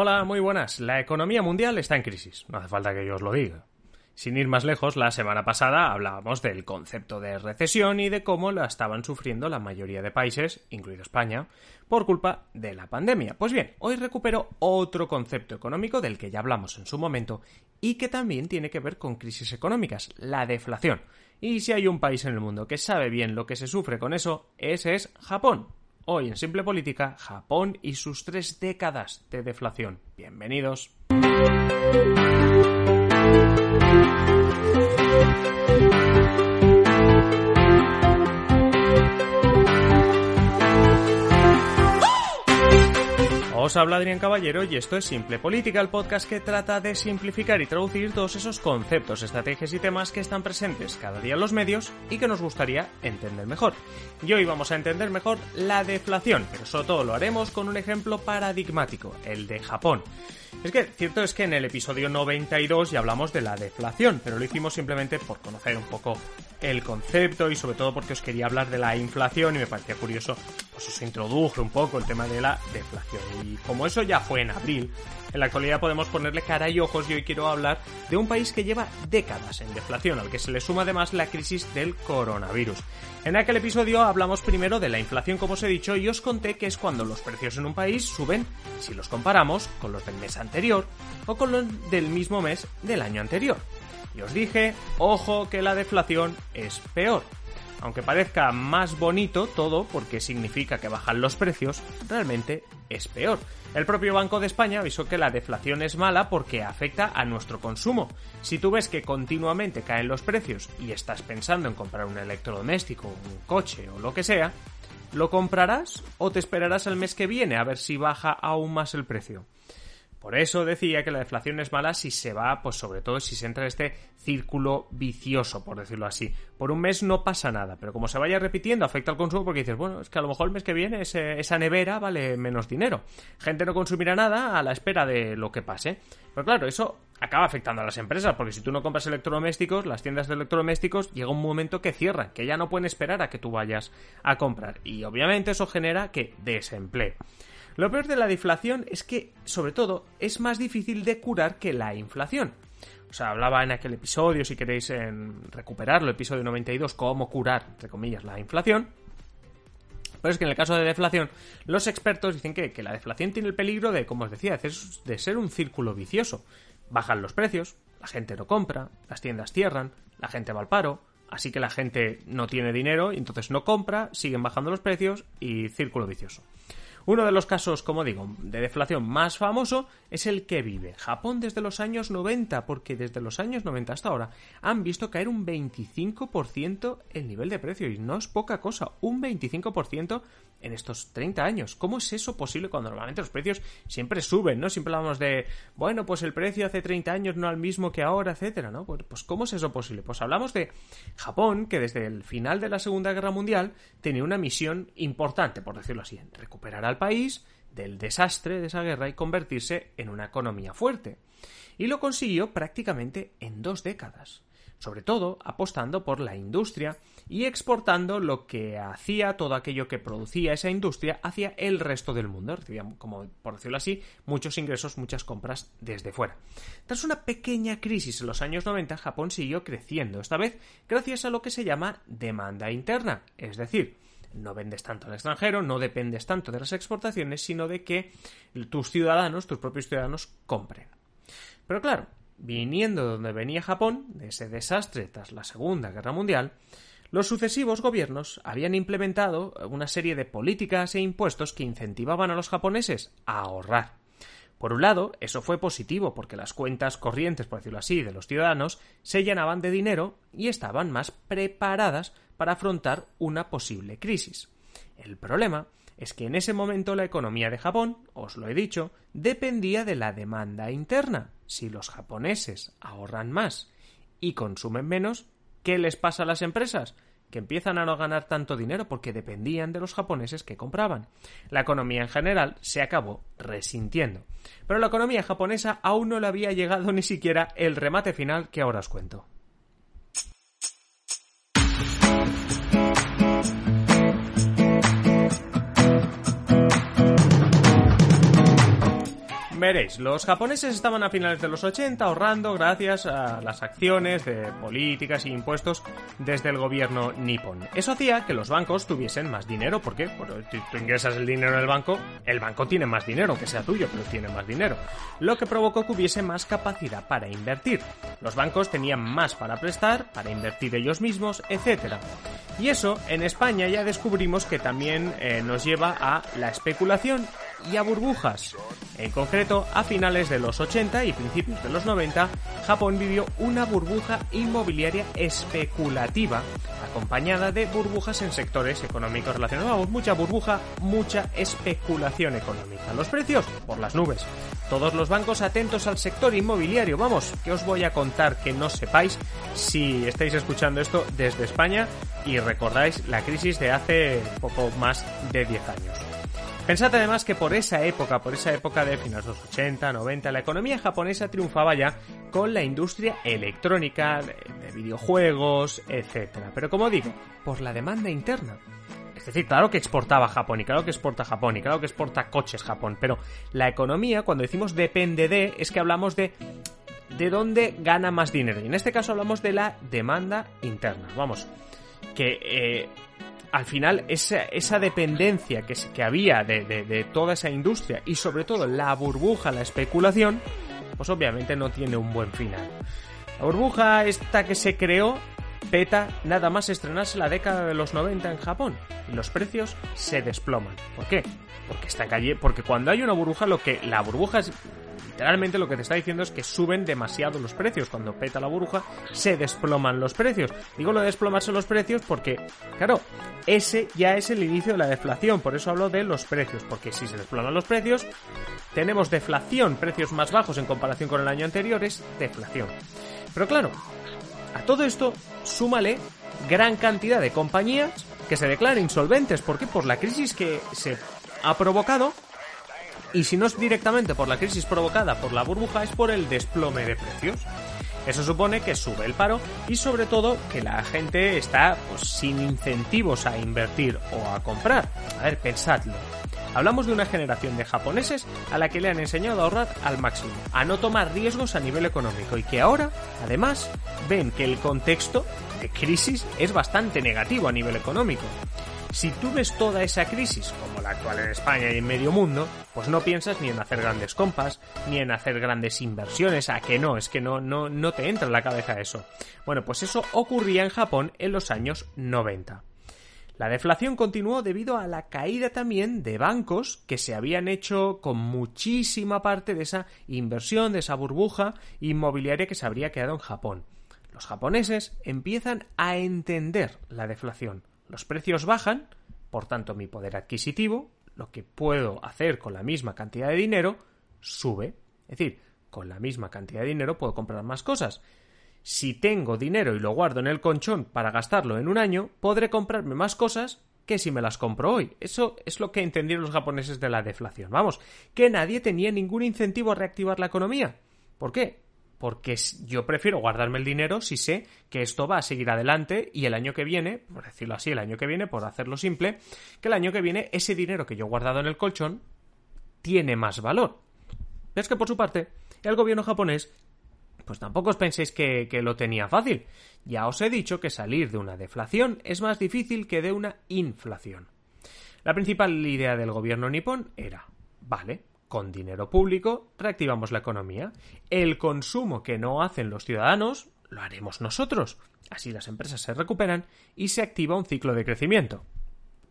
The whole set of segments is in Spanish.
Hola, muy buenas. La economía mundial está en crisis. No hace falta que yo os lo diga. Sin ir más lejos, la semana pasada hablábamos del concepto de recesión y de cómo la estaban sufriendo la mayoría de países, incluido España, por culpa de la pandemia. Pues bien, hoy recupero otro concepto económico del que ya hablamos en su momento y que también tiene que ver con crisis económicas, la deflación. Y si hay un país en el mundo que sabe bien lo que se sufre con eso, ese es Japón. Hoy en Simple Política, Japón y sus tres décadas de deflación. Bienvenidos. Os habla Adrián Caballero y esto es Simple Política, el podcast que trata de simplificar y traducir todos esos conceptos, estrategias y temas que están presentes cada día en los medios y que nos gustaría entender mejor. Y hoy vamos a entender mejor la deflación, pero sobre todo lo haremos con un ejemplo paradigmático, el de Japón. Es que cierto es que en el episodio 92 ya hablamos de la deflación, pero lo hicimos simplemente por conocer un poco el concepto y sobre todo porque os quería hablar de la inflación y me parecía curioso, pues os introduje un poco el tema de la deflación. Y como eso ya fue en abril, en la actualidad podemos ponerle cara y ojos y hoy quiero hablar de un país que lleva décadas en deflación, al que se le suma además la crisis del coronavirus. En aquel episodio hablamos primero de la inflación, como os he dicho, y os conté que es cuando los precios en un país suben si los comparamos con los del mes anterior o con los del mismo mes del año anterior. Y os dije, ojo que la deflación es peor. Aunque parezca más bonito todo porque significa que bajan los precios, realmente es peor. El propio Banco de España avisó que la deflación es mala porque afecta a nuestro consumo. Si tú ves que continuamente caen los precios y estás pensando en comprar un electrodoméstico, un coche o lo que sea, ¿lo comprarás o te esperarás el mes que viene a ver si baja aún más el precio? Por eso decía que la deflación es mala si se va, pues sobre todo si se entra en este círculo vicioso, por decirlo así. Por un mes no pasa nada, pero como se vaya repitiendo afecta al consumo porque dices, bueno, es que a lo mejor el mes que viene esa nevera vale menos dinero. Gente no consumirá nada a la espera de lo que pase. Pero claro, eso acaba afectando a las empresas, porque si tú no compras electrodomésticos, las tiendas de electrodomésticos llega un momento que cierran, que ya no pueden esperar a que tú vayas a comprar. Y obviamente eso genera que desempleo. Lo peor de la deflación es que, sobre todo, es más difícil de curar que la inflación. O sea, hablaba en aquel episodio, si queréis en recuperarlo, episodio 92, cómo curar, entre comillas, la inflación. Pero es que en el caso de deflación, los expertos dicen que, que la deflación tiene el peligro de, como os decía, de ser un círculo vicioso. Bajan los precios, la gente no compra, las tiendas cierran, la gente va al paro, así que la gente no tiene dinero y entonces no compra, siguen bajando los precios y círculo vicioso. Uno de los casos, como digo, de deflación más famoso es el que vive Japón desde los años 90, porque desde los años 90 hasta ahora han visto caer un 25% el nivel de precio, y no es poca cosa, un 25% en estos 30 años. ¿Cómo es eso posible cuando normalmente los precios siempre suben, ¿no? Siempre hablamos de, bueno, pues el precio hace 30 años no al mismo que ahora, etcétera, ¿no? Pues, ¿cómo es eso posible? Pues hablamos de Japón, que desde el final de la Segunda Guerra Mundial tenía una misión importante, por decirlo así, recuperar al país del desastre de esa guerra y convertirse en una economía fuerte. Y lo consiguió prácticamente en dos décadas, sobre todo apostando por la industria y exportando lo que hacía todo aquello que producía esa industria hacia el resto del mundo. Recibían, como por decirlo así, muchos ingresos, muchas compras desde fuera. Tras una pequeña crisis en los años 90, Japón siguió creciendo, esta vez gracias a lo que se llama demanda interna, es decir, no vendes tanto al extranjero, no dependes tanto de las exportaciones, sino de que tus ciudadanos, tus propios ciudadanos, compren. Pero claro, viniendo de donde venía Japón, de ese desastre tras la Segunda Guerra Mundial, los sucesivos gobiernos habían implementado una serie de políticas e impuestos que incentivaban a los japoneses a ahorrar. Por un lado, eso fue positivo porque las cuentas corrientes, por decirlo así, de los ciudadanos se llenaban de dinero y estaban más preparadas para afrontar una posible crisis. El problema es que en ese momento la economía de Japón, os lo he dicho, dependía de la demanda interna. Si los japoneses ahorran más y consumen menos, ¿qué les pasa a las empresas? que empiezan a no ganar tanto dinero porque dependían de los japoneses que compraban. La economía en general se acabó resintiendo. Pero la economía japonesa aún no le había llegado ni siquiera el remate final que ahora os cuento. Veréis, los japoneses estaban a finales de los 80 ahorrando gracias a las acciones de políticas e impuestos desde el gobierno nipón. Eso hacía que los bancos tuviesen más dinero, porque si tú ingresas el dinero en el banco, el banco tiene más dinero, aunque sea tuyo, pero tiene más dinero. Lo que provocó que hubiese más capacidad para invertir. Los bancos tenían más para prestar, para invertir ellos mismos, etc. Y eso en España ya descubrimos que también eh, nos lleva a la especulación y a burbujas. En concreto, a finales de los 80 y principios de los 90, Japón vivió una burbuja inmobiliaria especulativa, acompañada de burbujas en sectores económicos relacionados. mucha burbuja, mucha especulación económica. Los precios, por las nubes. Todos los bancos atentos al sector inmobiliario. Vamos, que os voy a contar que no sepáis si estáis escuchando esto desde España y recordáis la crisis de hace poco más de 10 años. Pensad además que por esa época, por esa época de finales de los 80, 90, la economía japonesa triunfaba ya con la industria electrónica, de, videojuegos, etc. Pero como digo, por la demanda interna. Es decir, claro que exportaba Japón y claro que exporta Japón y claro que exporta coches Japón, pero la economía, cuando decimos depende de, es que hablamos de de dónde gana más dinero. Y en este caso hablamos de la demanda interna. Vamos, que eh, al final esa, esa dependencia que, que había de, de, toda esa industria y sobre todo la burbuja, la especulación, pues obviamente no tiene un buen final. La burbuja esta que se creó peta nada más estrenarse la década de los 90 en Japón y los precios se desploman. ¿Por qué? Porque está calle, porque cuando hay una burbuja lo que la burbuja es literalmente lo que te está diciendo es que suben demasiado los precios. Cuando peta la burbuja, se desploman los precios. Digo lo de desplomarse los precios porque, claro, ese ya es el inicio de la deflación. Por eso hablo de los precios. Porque si se desploman los precios, tenemos deflación, precios más bajos en comparación con el año anterior, es deflación. Pero claro, a todo esto, súmale gran cantidad de compañías que se declaran insolventes. ¿Por qué? Por la crisis que se ha provocado y si no es directamente por la crisis provocada por la burbuja, es por el desplome de precios. Eso supone que sube el paro y sobre todo que la gente está pues, sin incentivos a invertir o a comprar. A ver, pensadlo. Hablamos de una generación de japoneses a la que le han enseñado a ahorrar al máximo, a no tomar riesgos a nivel económico y que ahora, además, ven que el contexto de crisis es bastante negativo a nivel económico. Si tú ves toda esa crisis, como la actual en España y en medio mundo, pues no piensas ni en hacer grandes compas, ni en hacer grandes inversiones, a que no, es que no, no, no te entra en la cabeza eso. Bueno, pues eso ocurría en Japón en los años 90. La deflación continuó debido a la caída también de bancos que se habían hecho con muchísima parte de esa inversión, de esa burbuja inmobiliaria que se habría quedado en Japón. Los japoneses empiezan a entender la deflación. Los precios bajan, por tanto mi poder adquisitivo, lo que puedo hacer con la misma cantidad de dinero, sube. Es decir, con la misma cantidad de dinero puedo comprar más cosas. Si tengo dinero y lo guardo en el colchón para gastarlo en un año, podré comprarme más cosas que si me las compro hoy. Eso es lo que entendieron los japoneses de la deflación. Vamos, que nadie tenía ningún incentivo a reactivar la economía. ¿Por qué? Porque yo prefiero guardarme el dinero si sé que esto va a seguir adelante y el año que viene, por decirlo así, el año que viene, por hacerlo simple, que el año que viene ese dinero que yo he guardado en el colchón tiene más valor. Es que por su parte, el gobierno japonés, pues tampoco os penséis que, que lo tenía fácil. Ya os he dicho que salir de una deflación es más difícil que de una inflación. La principal idea del gobierno nipón era, vale, con dinero público reactivamos la economía. El consumo que no hacen los ciudadanos lo haremos nosotros. Así las empresas se recuperan y se activa un ciclo de crecimiento.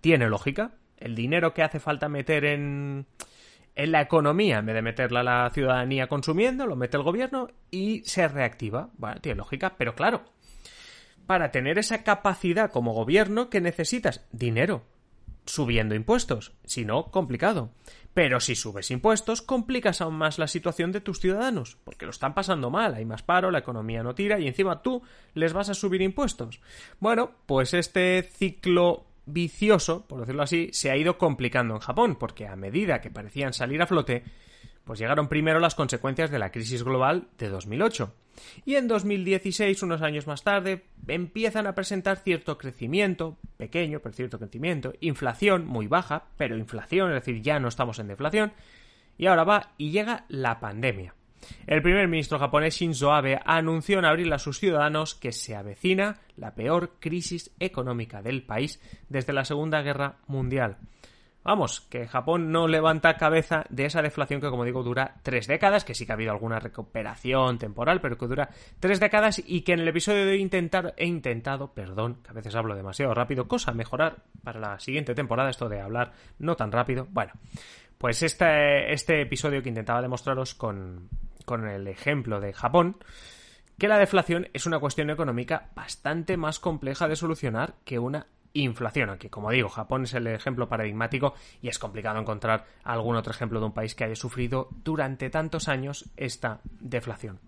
¿Tiene lógica? El dinero que hace falta meter en, en la economía, en vez de meterla a la ciudadanía consumiendo, lo mete el gobierno y se reactiva. Tiene lógica, pero claro, para tener esa capacidad como gobierno, ¿qué necesitas? Dinero. Subiendo impuestos, si no, complicado. Pero si subes impuestos, complicas aún más la situación de tus ciudadanos, porque lo están pasando mal, hay más paro, la economía no tira y encima tú les vas a subir impuestos. Bueno, pues este ciclo vicioso, por decirlo así, se ha ido complicando en Japón, porque a medida que parecían salir a flote, pues llegaron primero las consecuencias de la crisis global de 2008. Y en 2016, unos años más tarde, empiezan a presentar cierto crecimiento, pequeño, pero cierto crecimiento, inflación muy baja, pero inflación, es decir, ya no estamos en deflación, y ahora va y llega la pandemia. El primer ministro japonés Shinzo Abe anunció en abril a sus ciudadanos que se avecina la peor crisis económica del país desde la Segunda Guerra Mundial. Vamos, que Japón no levanta cabeza de esa deflación que, como digo, dura tres décadas, que sí que ha habido alguna recuperación temporal, pero que dura tres décadas y que en el episodio de intentar, he intentado, perdón, que a veces hablo demasiado rápido, cosa mejorar para la siguiente temporada, esto de hablar no tan rápido. Bueno, pues este, este episodio que intentaba demostraros con, con el ejemplo de Japón, que la deflación es una cuestión económica bastante más compleja de solucionar que una inflación, aunque como digo, Japón es el ejemplo paradigmático y es complicado encontrar algún otro ejemplo de un país que haya sufrido durante tantos años esta deflación.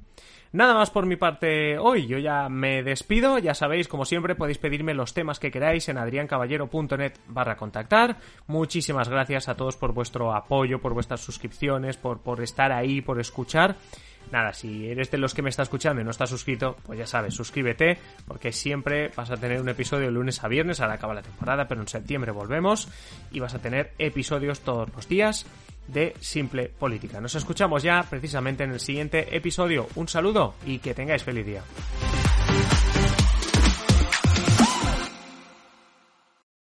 Nada más por mi parte hoy, yo ya me despido, ya sabéis, como siempre podéis pedirme los temas que queráis en adriancaballero.net barra contactar. Muchísimas gracias a todos por vuestro apoyo, por vuestras suscripciones, por, por estar ahí, por escuchar. Nada, si eres de los que me está escuchando y no estás suscrito, pues ya sabes, suscríbete, porque siempre vas a tener un episodio de lunes a viernes, ahora acaba la temporada, pero en septiembre volvemos y vas a tener episodios todos los días de Simple Política. Nos escuchamos ya precisamente en el siguiente episodio. Un saludo y que tengáis feliz día.